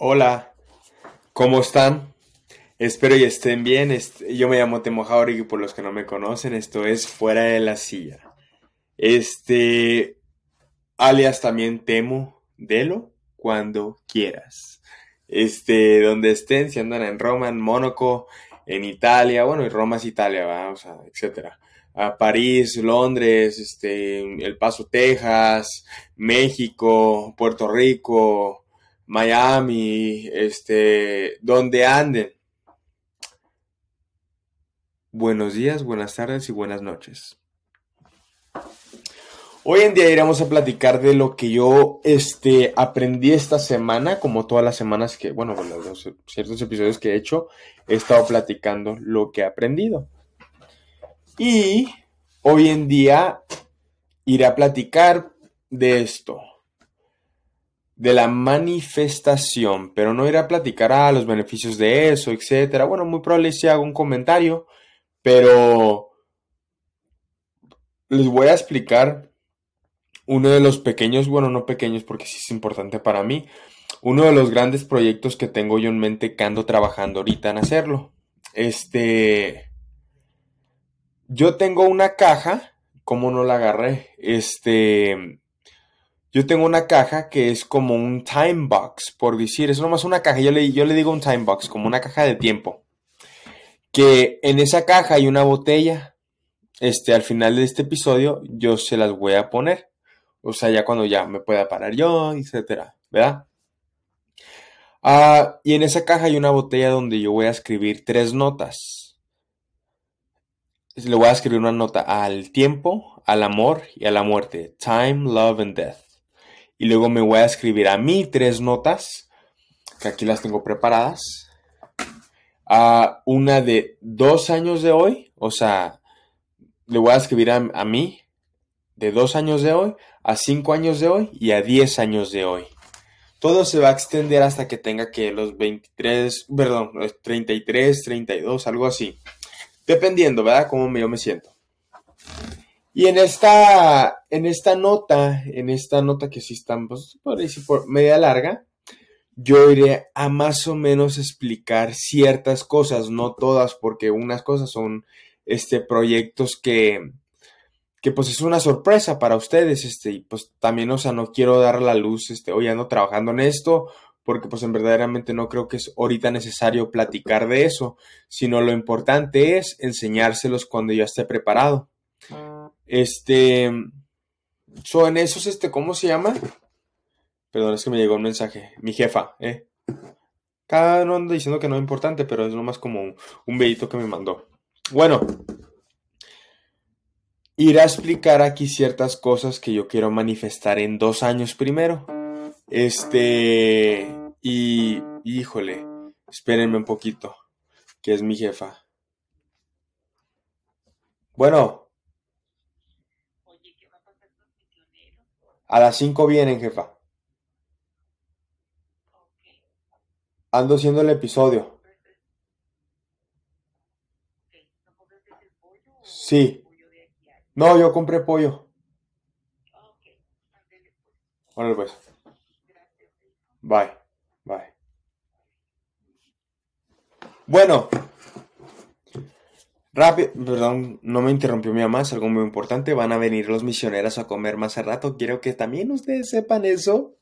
Hola, ¿cómo están? Espero y estén bien. Yo me llamo Temo Jauregui, por los que no me conocen, esto es Fuera de la Silla. Este, alias también Temo, delo cuando quieras. Este, donde estén, si andan en Roma, en Mónaco, en Italia, bueno, y Roma es Italia, ¿va? o sea, etcétera. A París, Londres, este, El Paso, Texas, México, Puerto Rico, Miami, este, donde anden. Buenos días, buenas tardes y buenas noches. Hoy en día iremos a platicar de lo que yo este, aprendí esta semana, como todas las semanas que, bueno, los ciertos episodios que he hecho, he estado platicando lo que he aprendido. Y hoy en día iré a platicar de esto de la manifestación, pero no iré a platicar a los beneficios de eso, etcétera. Bueno, muy probable si hago un comentario, pero les voy a explicar uno de los pequeños, bueno, no pequeños porque sí es importante para mí, uno de los grandes proyectos que tengo yo en mente que ando trabajando ahorita en hacerlo. Este, yo tengo una caja, ¿cómo no la agarré? Este, yo tengo una caja que es como un time box, por decir, es nomás una caja, yo le, digo un time box, como una caja de tiempo. Que en esa caja hay una botella. Este, al final de este episodio, yo se las voy a poner. O sea, ya cuando ya me pueda parar yo, etcétera, ¿verdad? Ah, y en esa caja hay una botella donde yo voy a escribir tres notas. Le voy a escribir una nota al tiempo, al amor y a la muerte. Time, love and death y luego me voy a escribir a mí tres notas, que aquí las tengo preparadas. A una de dos años de hoy, o sea, le voy a escribir a, mí de dos años de hoy, a cinco años de hoy y a diez años de hoy. Todo se va a extender hasta que tenga que los 23, perdón, 33, 32, algo así. Dependiendo, ¿verdad? Cómo yo me siento. Y en esta, en esta nota, en esta nota que sí está, pues, por decir, por media larga, yo iré a más o menos explicar ciertas cosas, no todas, porque unas cosas son este, proyectos que, que pues es una sorpresa para ustedes, este, y pues también, o sea, no quiero dar la luz, este, hoy ando trabajando en esto, porque pues en verdaderamente no creo que es ahorita necesario platicar de eso, sino lo importante es enseñárselos cuando ya esté preparado. Este. Son esos, este, ¿cómo se llama? Perdón, es que me llegó un mensaje. Mi jefa, ¿eh? Cada uno anda diciendo que no es importante, pero es nomás como un, un que me mandó. Bueno, iré a explicar aquí ciertas cosas que yo quiero manifestar en dos años primero. Este. Y. Híjole, espérenme un poquito, que es mi jefa. Bueno, A las 5 vienen, jefa. Ando haciendo el episodio. Sí. No, yo compré pollo. Bueno, pues. Bye. Bye. Bueno. Rápido, perdón, no me interrumpió mi mamá, es algo muy importante. Van a venir los misioneros a comer más a rato. Quiero que también ustedes sepan eso.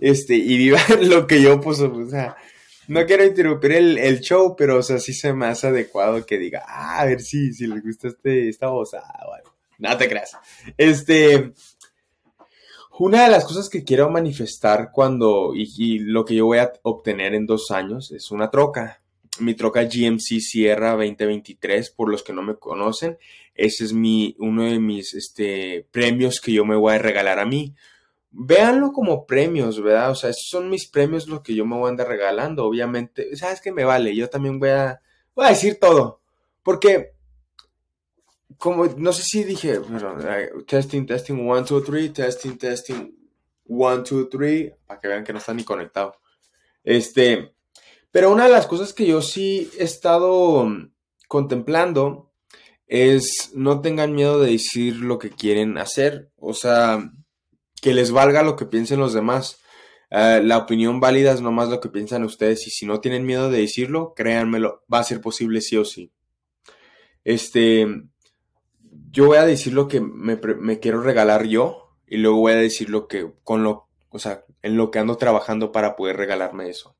Este, y vivan lo que yo, pues, o sea, no quiero interrumpir el, show, pero, o sea, sí se me hace adecuado que diga, ah, a ver si, si les gusta este, esta voz. Ah, bueno, no te creas. Este, una de las cosas que quiero manifestar cuando, y lo que yo voy a obtener en dos años, es una troca mi troca GMC Sierra 2023, por los que no me conocen, ese es mi, uno de mis este, premios que yo me voy a regalar a mí. Véanlo como premios, ¿verdad? O sea, esos son mis premios los que yo me voy a andar regalando. Obviamente, ¿sabes qué me vale? Yo también voy a, voy a decir todo. Porque, como, no sé si dije, testing, testing, one, two, three, testing, testing, one, two, three, para que vean que no están ni conectados. Este, pero una de las cosas que yo sí he estado contemplando es no tengan miedo de decir lo que quieren hacer, o sea, que les valga lo que piensen los demás. Ah, la opinión válida es nomás lo que piensan ustedes y si no tienen miedo de decirlo, créanmelo, va a ser posible sí o sí. Este, yo voy a decir lo que me, me quiero regalar yo y luego voy a decir lo que, con lo, o sea, en lo que ando trabajando para poder regalarme eso.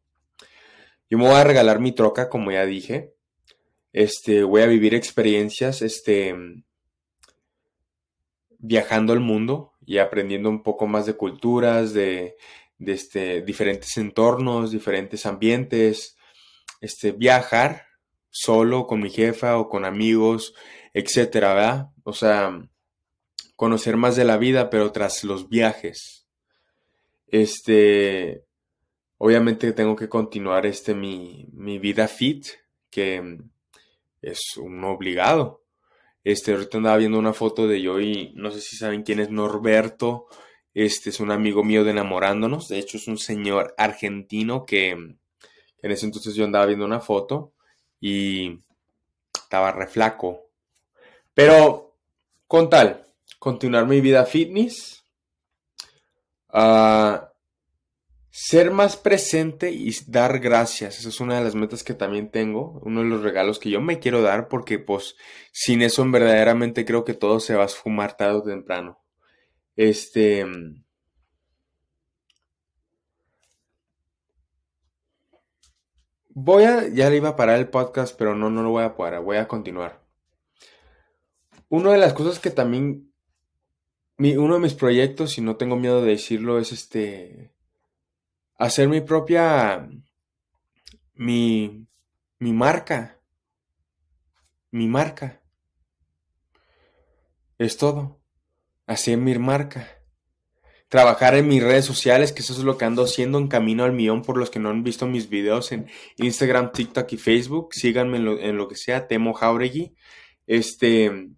Yo me voy a regalar mi troca, como ya dije. Este, voy a vivir experiencias, este, viajando al mundo y aprendiendo un poco más de culturas, de, de este, diferentes entornos, diferentes ambientes, este, viajar solo con mi jefa o con amigos, etcétera, ¿verdad? O sea, conocer más de la vida, pero tras los viajes. Este, obviamente tengo que continuar este, mi, mi vida fit, que es un obligado. Este, ahorita andaba viendo una foto de yo y no sé si saben quién es Norberto. Este es un amigo mío de enamorándonos. De hecho, es un señor argentino que en ese entonces yo andaba viendo una foto y estaba reflaco. Pero con tal, continuar mi vida fitness, uh, ser más presente y dar gracias. Esa es una de las metas que también tengo, uno de los regalos que yo me quiero dar porque pues sin eso verdaderamente creo que todo se va a esfumar tarde o temprano. Este... Voy a, ya le iba a parar el podcast, pero no, no lo voy a parar, voy a continuar. Una de las cosas que también, uno de mis proyectos, y no tengo miedo de decirlo, es este, hacer mi propia, mi, mi marca, mi marca. Es todo. Hacer mi marca. Trabajar en mis redes sociales, que eso es lo que ando haciendo en camino al millón por los que no han visto mis videos en Instagram, TikTok y Facebook. Síganme en lo, que sea, Temo Jauregui. Este,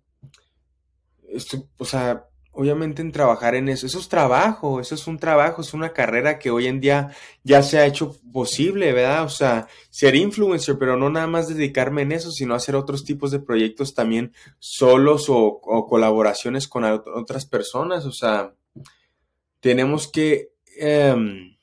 esto, o sea, obviamente en trabajar en eso. Eso es trabajo, eso es un trabajo, es una carrera que hoy en día ya se ha hecho posible, ¿verdad? O sea, ser influencer, pero no nada más dedicarme en eso, sino hacer otros tipos de proyectos también solos o, colaboraciones con otras personas. O sea, tenemos que... Em,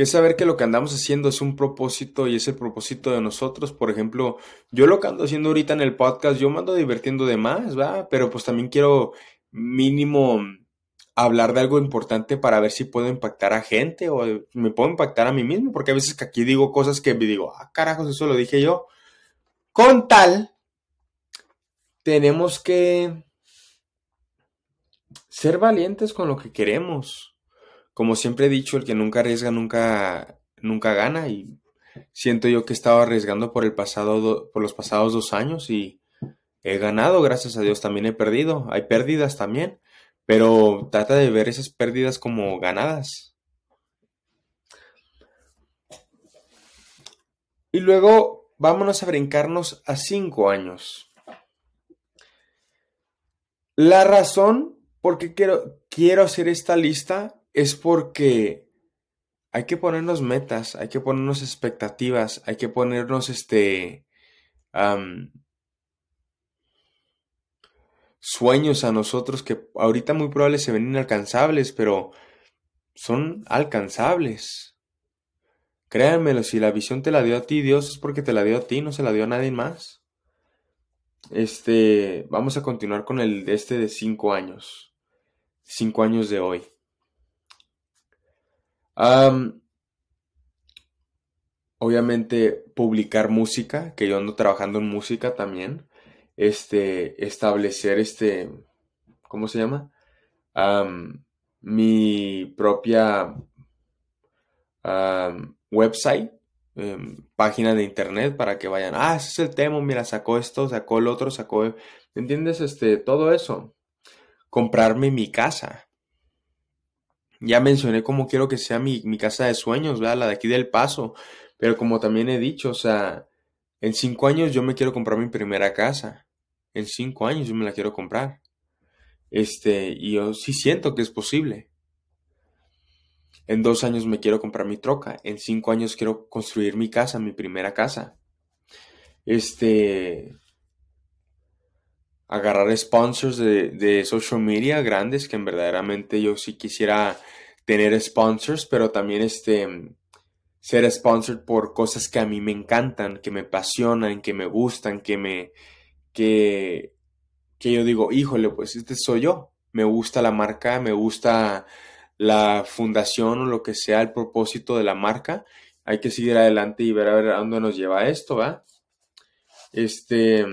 que saber que lo que andamos haciendo es un propósito y es el propósito de nosotros. Por ejemplo, yo lo que ando haciendo ahorita en el podcast, yo me ando divirtiendo de más, ¿va? Pero pues también quiero mínimo hablar de algo importante para ver si puedo impactar a gente o me puedo impactar a mí mismo, porque a veces que aquí digo cosas que me digo, ah, carajos, eso lo dije yo. Con tal, tenemos que ser valientes con lo que queremos como siempre he dicho, el que nunca arriesga nunca, nunca gana y siento yo que he estado arriesgando por el pasado, por los pasados dos años y he ganado, gracias a Dios también he perdido, hay pérdidas también, pero trata de ver esas pérdidas como ganadas. Y luego vámonos a brincarnos a cinco años. La razón por qué quiero, quiero hacer esta lista es porque hay que ponernos metas, hay que ponernos expectativas, hay que ponernos este sueños a nosotros que ahorita muy probable se ven inalcanzables, pero son alcanzables. Créanmelo, si la visión te la dio a ti, Dios es porque te la dio a ti, no se la dio a nadie más. Este, vamos a continuar con el de este de cinco años. Cinco años de hoy obviamente publicar música, que yo ando trabajando en música también. Este, establecer este, ¿cómo se llama? mi propia website, em, página de internet para que vayan, ah, ese es el tema, mira, sacó esto, sacó el otro, sacó, ¿me entiendes? Este, todo eso. Comprarme mi casa. Ya mencioné cómo quiero que sea mi, casa de sueños, ¿verdad? La de aquí del paso. Pero como también he dicho, o sea, en cinco años yo me quiero comprar mi primera casa. En cinco años yo me la quiero comprar. Este, y yo sí siento que es posible. En dos años me quiero comprar mi troca. En cinco años quiero construir mi casa, mi primera casa. Este. Agarrar sponsors de, de social media grandes, que en verdaderamente yo sí quisiera tener sponsors, pero también este ser sponsored por cosas que a mí me encantan, que me apasionan, que me gustan, que me que que yo digo, híjole, pues este soy yo. Me gusta la marca, me gusta la fundación o lo que sea el propósito de la marca. Hay que seguir adelante y ver a ver a dónde nos lleva esto, ¿va? Este,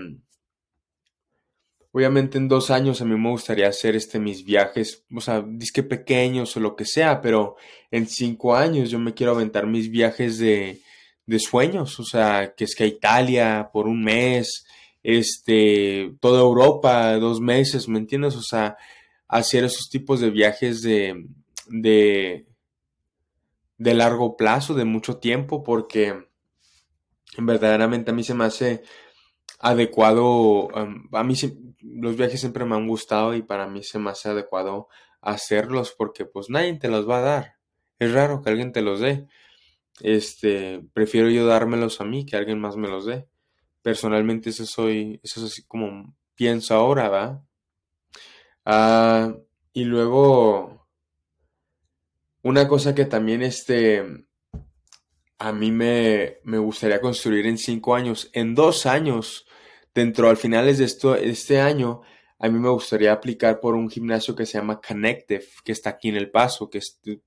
Obviamente en dos años a mí me gustaría hacer este, mis viajes, o sea, disque pequeños o lo que sea, pero en cinco años yo me quiero aventar mis viajes de, de sueños, o sea, que es que a Italia por un mes, este, toda Europa dos meses, ¿me entiendes? O sea, hacer esos tipos de viajes de, de, de largo plazo, de mucho tiempo, porque verdaderamente a mí se me hace adecuado, a mí los viajes siempre me han gustado y para mí se me hace adecuado hacerlos porque pues nadie te los va a dar. Es raro que alguien te los dé. Este, prefiero yo dármelos a mí que alguien más me los dé. Personalmente eso soy, eso es así como pienso ahora, ¿va? Ah, y luego, una cosa que también este, a mí me, me gustaría construir en cinco años, en dos años, dentro al finales de esto, este año, a mí me gustaría aplicar por un gimnasio que se llama Connective, que está aquí en El Paso, que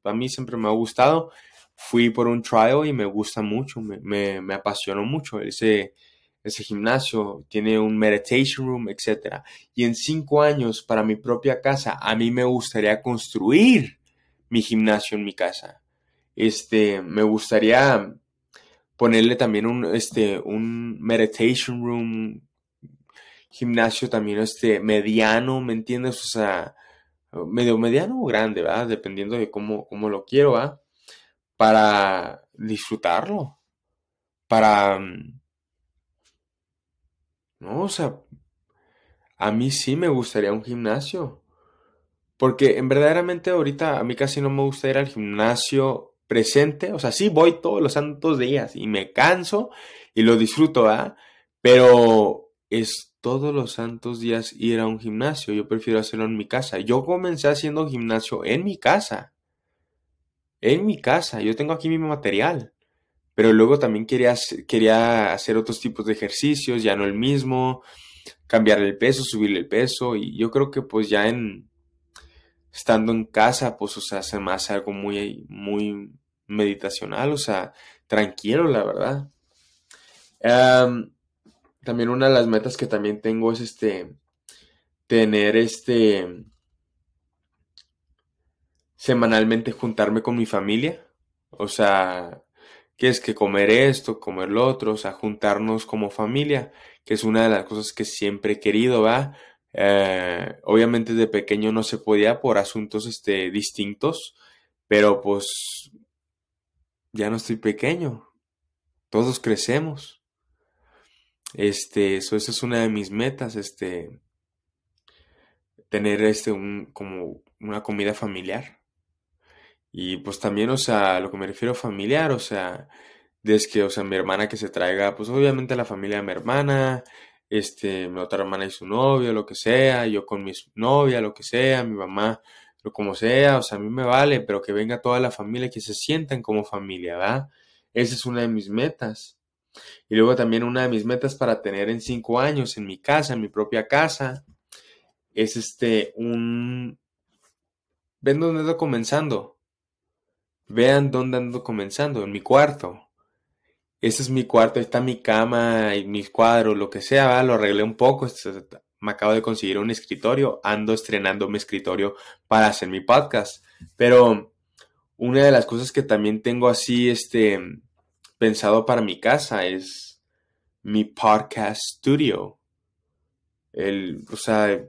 a mí siempre me ha gustado. Fui por un trial y me gusta mucho, me, me, apasionó mucho ese, ese gimnasio. Tiene un meditation room, etc. Y en cinco años, para mi propia casa, a mí me gustaría construir mi gimnasio en mi casa. Este, me gustaría ponerle también un, este, un meditation room gimnasio también este mediano, ¿me entiendes? O sea, medio mediano o grande, ¿verdad? Dependiendo de cómo, cómo lo quiero, ¿verdad? Para disfrutarlo. Para... Mm, no, o sea, a mí sí me gustaría un gimnasio. Porque en verdaderamente ahorita a mí casi no me gusta ir al gimnasio presente. O sea, sí voy todos los santos días y me canso y lo disfruto, ¿verdad? Pero es todos los santos días ir a un gimnasio. Yo prefiero hacerlo en mi casa. Yo comencé haciendo gimnasio en mi casa. En mi casa. Yo tengo aquí mi material. Pero luego también quería, quería hacer otros tipos de ejercicios, ya no el mismo, cambiar el peso, subir el peso. Y yo creo que pues ya en estando en casa, pues se me hace algo muy, muy meditacional, o sea, tranquilo, la verdad también una de las metas que también tengo es este tener este semanalmente juntarme con mi familia. O sea, que es que comer esto, comer lo otro, o sea, juntarnos como familia, que es una de las cosas que siempre he querido, ¿va? Eh, obviamente de pequeño no se podía por asuntos este, distintos, pero pues ya no estoy pequeño, todos crecemos. Este, eso, esa es una de mis metas, este, tener este, un, como una comida familiar. Y pues también, o sea, lo que me refiero familiar, o sea, desde que, o sea, mi hermana que se traiga, pues obviamente la familia de mi hermana, este, mi otra hermana y su novio, lo que sea, yo con mi novia, lo que sea, mi mamá, lo como sea, o sea, a mí me vale, pero que venga toda la familia, que se sientan como familia, ¿verdad? Esa es una de mis metas. Y luego también una de mis metas para tener en cinco años en mi casa, en mi propia casa, es este, un... ¿Ven dónde ando comenzando? Vean dónde ando comenzando, en mi cuarto. Ese es mi cuarto, ahí está mi cama y mis cuadros, lo que sea, lo arreglé un poco. Me acabo de conseguir un escritorio, ando estrenando mi escritorio para hacer mi podcast. Pero una de las cosas que también tengo así, este, pensado para mi casa, es mi podcast studio. El, o sea,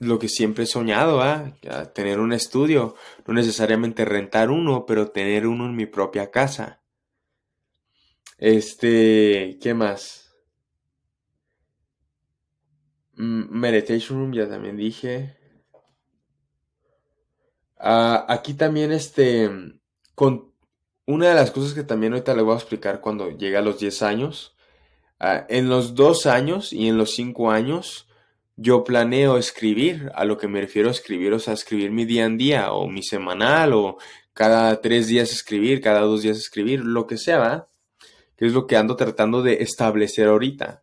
lo que siempre he soñado, ¿ah? tener un estudio, no necesariamente rentar uno, pero tener uno en mi propia casa. Este, ¿qué más? Meditation Room, ya también dije. Ah, aquí también, este, una de las cosas que también ahorita le voy a explicar cuando llegue a los 10 años, ah, en los 2 años y en los 5 años, yo planeo escribir, a lo que me refiero a escribir, o sea, escribir mi día en día, o mi semanal, o cada tres días escribir, cada dos días escribir, lo que sea, ¿verdad? Que es lo que ando tratando de establecer ahorita.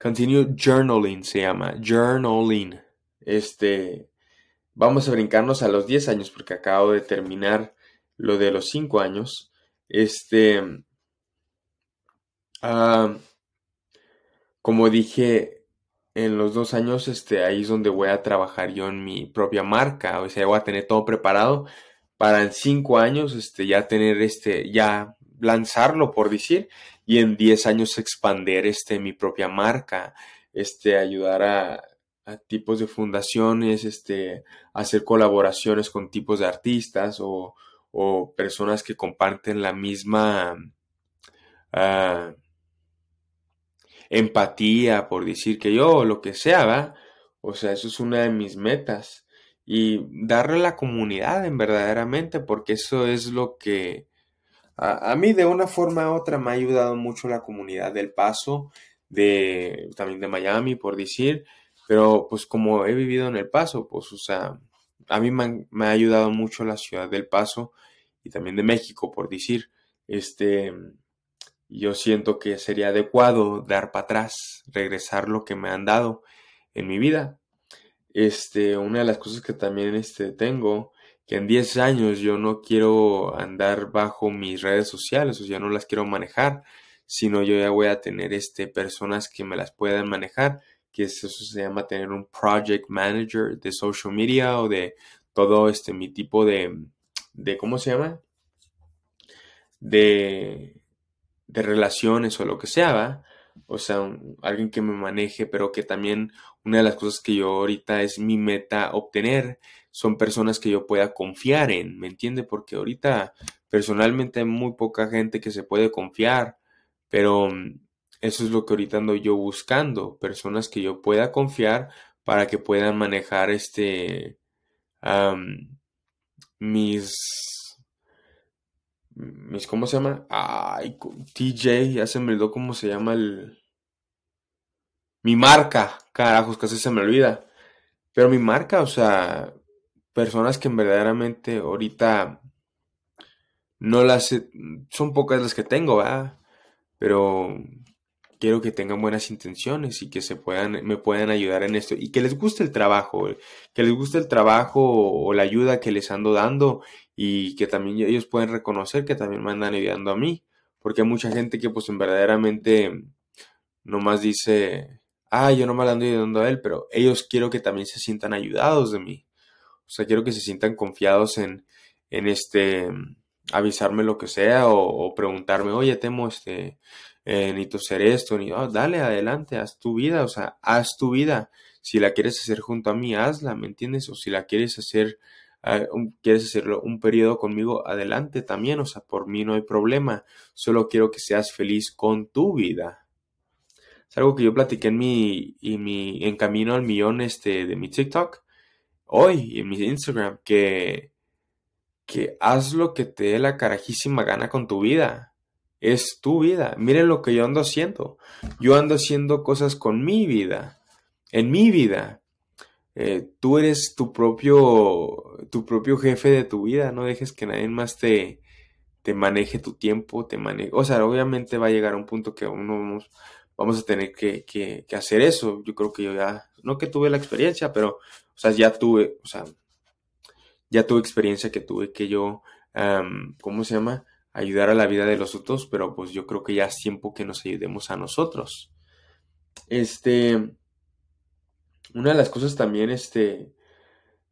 Continue journaling se llama, journaling. Este, vamos a brincarnos a los 10 años porque acabo de terminar lo de los 5 años. Este, ah, como dije, en los dos años, este, ahí es donde voy a trabajar yo en mi propia marca. O sea, voy a tener todo preparado para en cinco años, este, ya tener este, ya lanzarlo, por decir, y en 10 años expander este, mi propia marca, este, ayudar a, tipos de fundaciones, este, hacer colaboraciones con tipos de artistas o, personas que comparten la misma ah, empatía, por decir que yo, lo que sea, ¿va? O sea, eso es una de mis metas. Y darle a la comunidad en verdaderamente, porque eso es lo que a, mí de una forma u otra me ha ayudado mucho la comunidad del Paso, de, también de Miami, por decir, pero pues como he vivido en El Paso, pues o sea, a mí me, ha ayudado mucho la ciudad del Paso y también de México, por decir, este, yo siento que sería adecuado dar para atrás, regresar lo que me han dado en mi vida. Este, una de las cosas que también este, tengo que en 10 años yo no quiero andar bajo mis redes sociales, o sea, no las quiero manejar, sino yo ya voy a tener este, personas que me las puedan manejar, que eso se llama tener un project manager de social media o de todo este mi tipo de, de ¿cómo se llama? De, de relaciones o lo que sea, ¿va? O sea, alguien que me maneje, pero que también una de las cosas que yo ahorita es mi meta obtener son personas que yo pueda confiar en, ¿me entiende? Porque ahorita personalmente hay muy poca gente que se puede confiar, pero mm, eso es lo que ahorita ando yo buscando, personas que yo pueda confiar para que puedan manejar este mis mis cómo se llama ay TJ ya se me olvidó cómo se llama el mi marca carajos casi se me olvida pero mi marca o sea personas que verdaderamente ahorita no las son pocas las que tengo, ¿verdad? Pero quiero que tengan buenas intenciones y que se puedan me puedan ayudar en esto y que les guste el trabajo, que les guste el trabajo o, la ayuda que les ando dando y que también ellos pueden reconocer que también me andan ayudando a mí, porque hay mucha gente que pues en verdaderamente nomás dice, ah, yo no me ando ayudando a él, pero ellos quiero que también se sientan ayudados de mí. O sea, quiero que se sientan confiados en, en este, avisarme lo que sea o, preguntarme, oye, temo, este, eh, necesito hacer esto, ni, oh, dale, adelante, haz tu vida, o sea, haz tu vida. Si la quieres hacer junto a mí, hazla, ¿me entiendes? O si la quieres hacer, uh, quieres hacerlo un periodo conmigo, adelante también, o sea, por mí no hay problema. Solo quiero que seas feliz con tu vida. Es algo que yo platiqué en mi, en mi, en camino al millón, este, de mi TikTok hoy en mi Instagram que, que haz lo que te dé la carajísima gana con tu vida. Es tu vida. Miren lo que yo ando haciendo. Yo ando haciendo cosas con mi vida. En mi vida. Eh, tú eres tu propio, tu propio jefe de tu vida. No dejes que nadie más te, te maneje tu tiempo, te maneje. O sea, obviamente va a llegar a un punto que uno vamos, vamos a tener que, que, que hacer eso. Yo creo que yo ya, no que tuve la experiencia, pero o sea, ya tuve, o sea, ya tuve experiencia que tuve que yo, ¿cómo se llama? Ayudar a la vida de los otros, pero pues yo creo que ya es tiempo que nos ayudemos a nosotros. Este, una de las cosas también, este,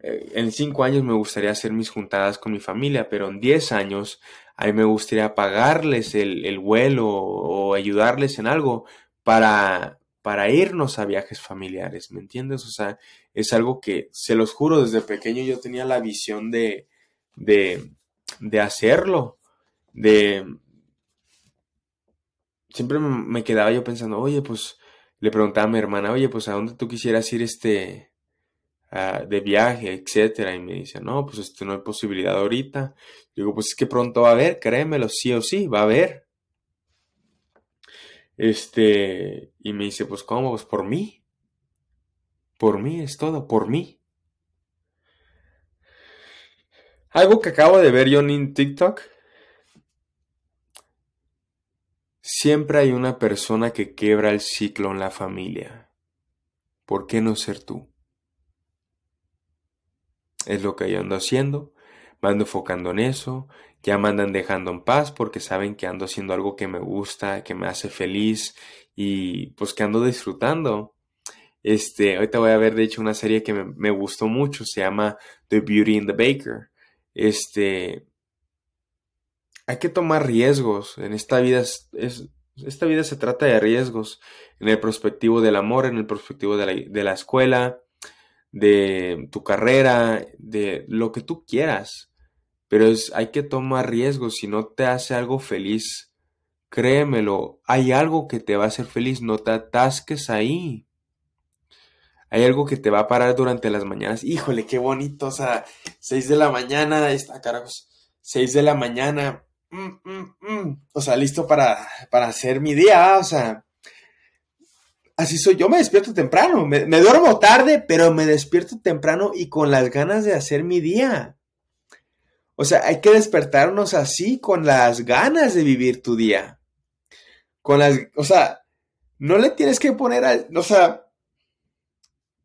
eh, en cinco años me gustaría hacer mis juntadas con mi familia, pero en diez años a mí me gustaría pagarles el, el vuelo o ayudarles en algo para, para irnos a viajes familiares, ¿me entiendes? O sea, es algo que, se los juro, desde pequeño yo tenía la visión de, de, de hacerlo, de... Siempre me quedaba yo pensando, oye, pues, le preguntaba a mi hermana, oye, pues, ¿a dónde tú quisieras ir este, de viaje, etcétera? Y me dice, no, pues, esto no hay posibilidad ahorita. digo, pues, es que pronto va a haber, créemelo, sí o sí, va a haber. Este, y me dice, pues, ¿cómo? Pues por mí. Por mí es todo, por mí. Algo que acabo de ver yo en TikTok. Siempre hay una persona que quiebra el ciclo en la familia. ¿Por qué no ser tú? Es lo que yo ando haciendo. Me ando enfocando en eso. Ya me andan dejando en paz porque saben que ando haciendo algo que me gusta, que me hace feliz y pues que ando disfrutando. Este, ahorita voy a ver de hecho una serie que me, me gustó mucho. Se llama The Beauty and the Baker este, hay que tomar riesgos. En esta vida es, esta vida se trata de riesgos. En el perspectivo del amor, en el perspectivo de la, de la escuela, de tu carrera, de lo que tú quieras. Pero es, hay que tomar riesgos. Si no te hace algo feliz, créemelo, hay algo que te va a hacer feliz. No te atasques ahí hay algo que te va a parar durante las mañanas. Híjole, qué bonito. O sea, 6 de la mañana, está carajos. 6 de la mañana. O sea, listo para, para hacer mi día. O sea, así soy. Yo me despierto temprano. Me, me duermo tarde, pero me despierto temprano y con las ganas de hacer mi día. O sea, hay que despertarnos así, con las ganas de vivir tu día. Con las, o sea, no le tienes que poner al, o sea,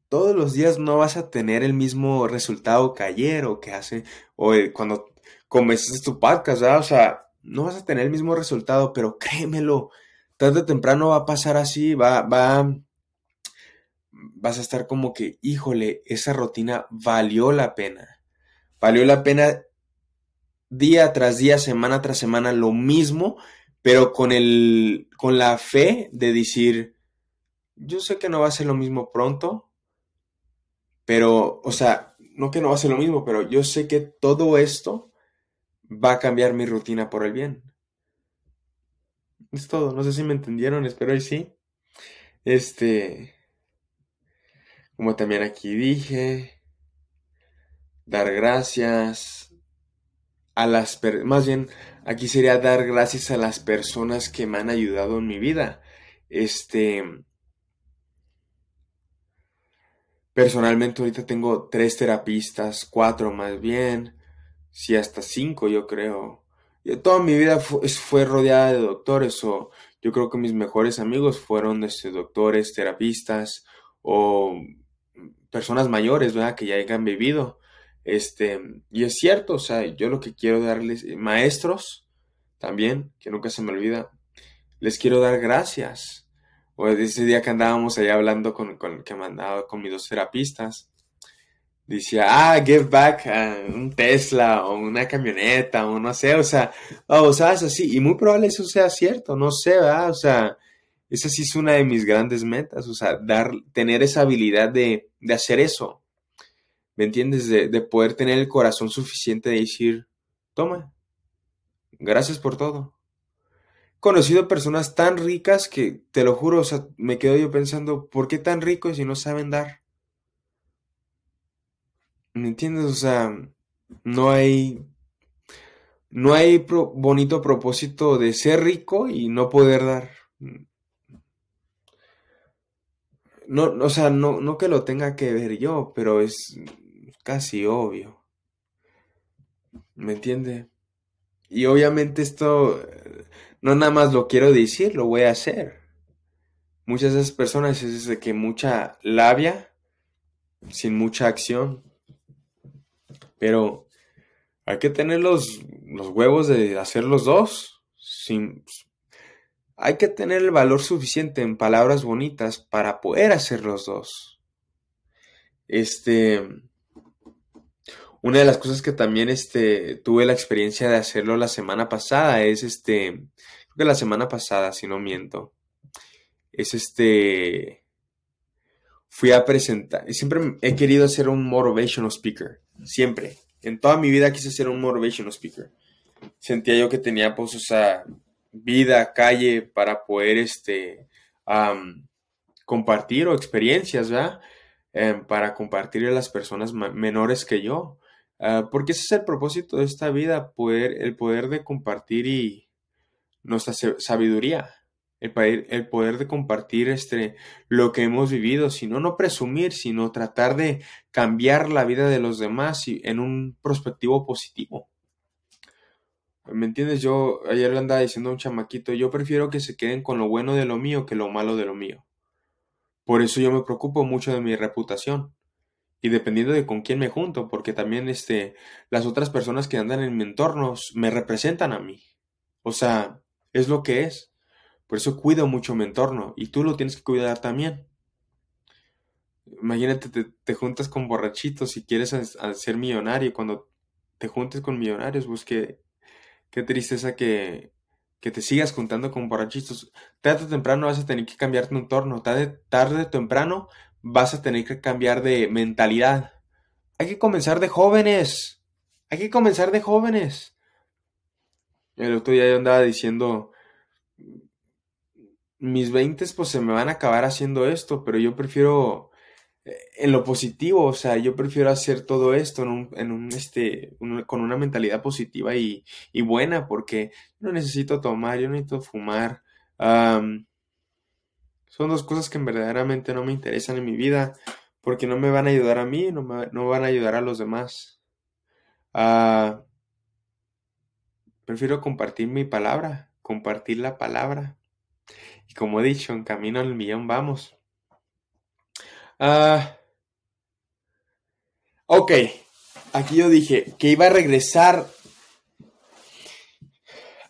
todos los días no vas a tener el mismo resultado que ayer o que hace, o cuando comenzaste tu podcast, ¿verdad? O sea, no vas a tener el mismo resultado, pero créemelo, tarde o temprano va a pasar así, va, va, vas a estar como que, híjole, esa rutina valió la pena. Valió la pena día tras día, semana tras semana, lo mismo, pero con el, con la fe de decir, yo sé que no va a ser lo mismo pronto, pero, o sea, no que no va a ser lo mismo, pero yo sé que todo esto va a cambiar mi rutina por el bien. Es todo. No sé si me entendieron, espero y sí. Este, como también aquí dije, dar gracias a las, más bien, aquí sería dar gracias a las personas que me han ayudado en mi vida. Este, Personalmente ahorita tengo tres terapistas, cuatro más bien, sí hasta cinco yo creo. toda mi vida fue, rodeada de doctores o yo creo que mis mejores amigos fueron este, doctores, terapistas o personas mayores, ¿verdad? Que ya hayan vivido. Este, y es cierto, o sea, yo lo que quiero darles, maestros también, que nunca se me olvida, les quiero dar gracias o ese día que andábamos ahí hablando con, con que mandaba con mis dos terapistas, decía, ah, give back un Tesla o una camioneta o no sé, o sea, o sabes así, y muy probable eso sea cierto, no sé, ¿verdad? O sea, esa sí es una de mis grandes metas, o sea, dar, tener esa habilidad de, de hacer eso, ¿me entiendes? De, de poder tener el corazón suficiente de decir, toma, gracias por todo conocido personas tan ricas que, te lo juro, o sea, me quedo yo pensando, ¿por qué tan ricos si no saben dar? ¿Me entiendes? O sea, no hay, no hay bonito propósito de ser rico y no poder dar. No, o sea, no, no que lo tenga que ver yo, pero es casi obvio. ¿Me entiende? Y obviamente esto no nada más lo quiero decir, lo voy a hacer. Muchas de esas personas es de que mucha labia, sin mucha acción. Pero hay que tener los, los huevos de hacer los dos. Sin, hay que tener el valor suficiente en palabras bonitas para poder hacer los dos. Este. Una de las cosas que también este, tuve la experiencia de hacerlo la semana pasada es este, creo que la semana pasada, si no miento, es este, fui a presentar, siempre he querido ser un motivational speaker, siempre, en toda mi vida quise ser un motivational speaker. Sentía yo que tenía pues, o sea, vida, calle para poder este, compartir o experiencias, ¿verdad? Em, para compartir a las personas menores que yo. Ah, porque ese es el propósito de esta vida, poder, el poder de compartir y nuestra sabiduría. El, poder de compartir este, lo que hemos vivido, sino no presumir, sino tratar de cambiar la vida de los demás en un prospectivo positivo. ¿Me entiendes? Yo ayer le andaba diciendo a un chamaquito, yo prefiero que se queden con lo bueno de lo mío que lo malo de lo mío. Por eso yo me preocupo mucho de mi reputación. Y dependiendo de con quién me junto, porque también este, las otras personas que andan en mi entorno me representan a mí. O sea, es lo que es. Por eso cuido mucho mi entorno y tú lo tienes que cuidar también. Imagínate, te, juntas con borrachitos y quieres ser millonario. Cuando te juntes con millonarios, pues qué, qué tristeza que, que te sigas juntando con borrachitos. Tarde o temprano vas a tener que cambiar tu entorno. Tarde, tarde o temprano vas a tener que cambiar de mentalidad. Hay que comenzar de jóvenes. Hay que comenzar de jóvenes. El otro día yo andaba diciendo, mis 20 pues se me van a acabar haciendo esto, pero yo prefiero eh, en lo positivo, o sea, yo prefiero hacer todo esto en un, en un este, con una mentalidad positiva y, y, buena, porque no necesito tomar, yo no necesito fumar. son dos cosas que verdaderamente no me interesan en mi vida, porque no me van a ayudar a mí, no, me, no van a ayudar a los demás. Ah, prefiero compartir mi palabra, compartir la palabra. Y como he dicho, en camino al millón vamos. Ah, ok, aquí yo dije que iba a regresar.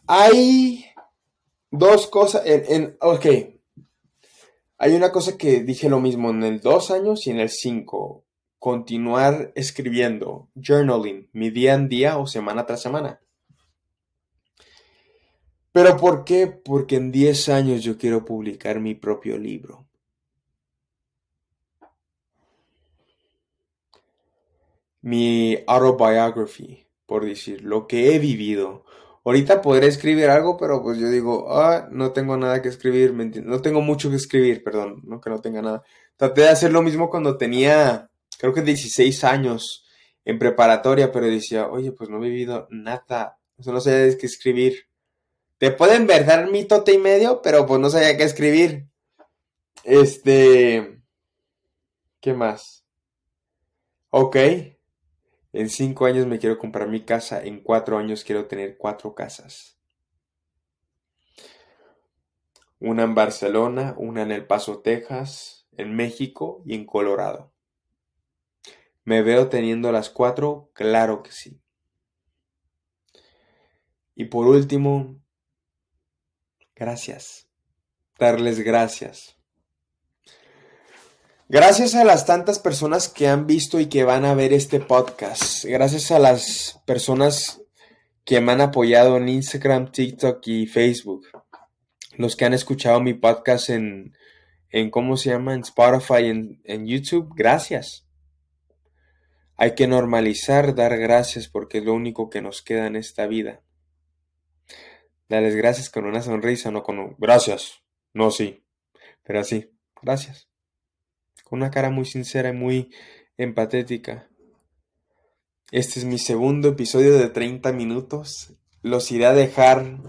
Hay dos cosas. En, ok, hay una cosa que dije lo mismo en el dos años y en el 5. Continuar escribiendo, journaling, mi día en día o semana tras semana. ¿Pero por qué? Porque en 10 años yo quiero publicar mi propio libro. Mi autobiography, por decir, lo que he vivido. Ahorita podré escribir algo, pero pues yo digo, ah, no tengo nada que escribir, no tengo mucho que escribir, perdón, no que no tenga nada. Traté de hacer lo mismo cuando tenía, creo que 16 años en preparatoria, pero decía, oye, pues no he vivido nada, eso no sé qué escribir. Te pueden verdad mi tote y medio, pero pues no sabía qué escribir. Este. ¿Qué más? Ok. En cinco años me quiero comprar mi casa. En cuatro años quiero tener cuatro casas. Una en Barcelona, una en El Paso, Texas, en México y en Colorado. ¿Me veo teniendo las cuatro? Claro que sí. Y por último, Gracias. Darles gracias. Gracias a las tantas personas que han visto y que van a ver este podcast. Gracias a las personas que me han apoyado en Instagram, TikTok y Facebook. Los que han escuchado mi podcast en, en ¿cómo se llama? En Spotify, en, en YouTube. Gracias. Hay que normalizar dar gracias porque es lo único que nos queda en esta vida. Dales gracias con una sonrisa, no con un gracias. No, sí. Pero así, gracias. Con una cara muy sincera y muy empatética. Este es mi segundo episodio de 30 minutos. Los iré a dejar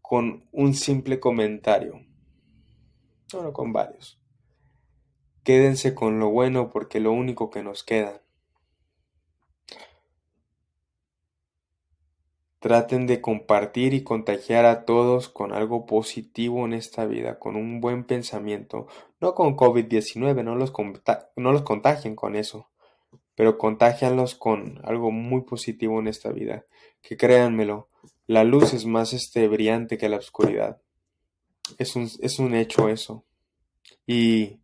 con un simple comentario. Bueno, con varios. Quédense con lo bueno porque lo único que nos queda. Traten de compartir y contagiar a todos con algo positivo en esta vida, con un buen pensamiento, no con COVID-19, no, los no los contagien con eso, pero contagianlos con algo muy positivo en esta vida, que créanmelo, la luz es más este, brillante que la oscuridad. Es un, es un hecho eso. Y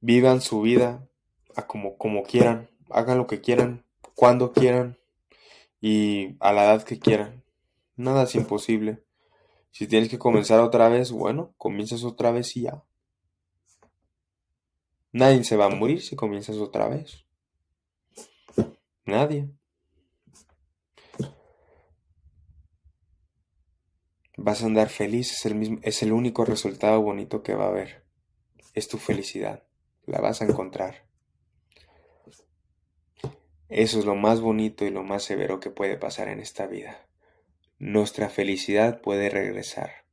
vivan su vida a como, como quieran, hagan lo que quieran, cuando quieran y a la edad que quieran. Nada es imposible. Si tienes que comenzar otra vez, bueno, comienzas otra vez y ya. Nadie se va a morir si comienzas otra vez. Nadie. Vas a andar feliz, es el, mismo, es el único resultado bonito que va a haber. Es tu felicidad. La vas a encontrar. Eso es lo más bonito y lo más severo que puede pasar en esta vida. Nuestra felicidad puede regresar.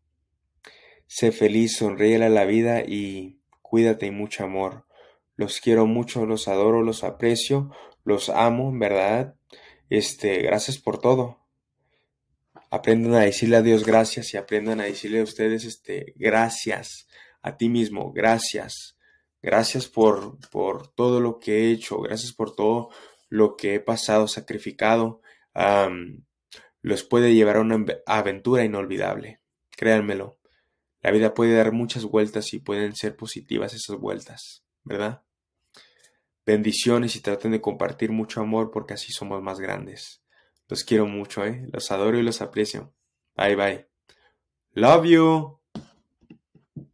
Sé feliz, sonríe a la vida y cuídate y mucho amor. Los quiero mucho, los adoro, los aprecio, los amo, verdad. Este, gracias por todo. Aprendan a decirle a Dios gracias y aprendan a decirle a ustedes este gracias a ti mismo, gracias. Gracias por, por todo lo que he hecho, gracias por todo lo que he pasado, sacrificado. los puede llevar a una aventura inolvidable. Créanmelo. La vida puede dar muchas vueltas y pueden ser positivas esas vueltas, ¿verdad? Bendiciones y traten de compartir mucho amor porque así somos más grandes. Los quiero mucho, ¿eh? Los adoro y los aprecio. Bye bye. Love you.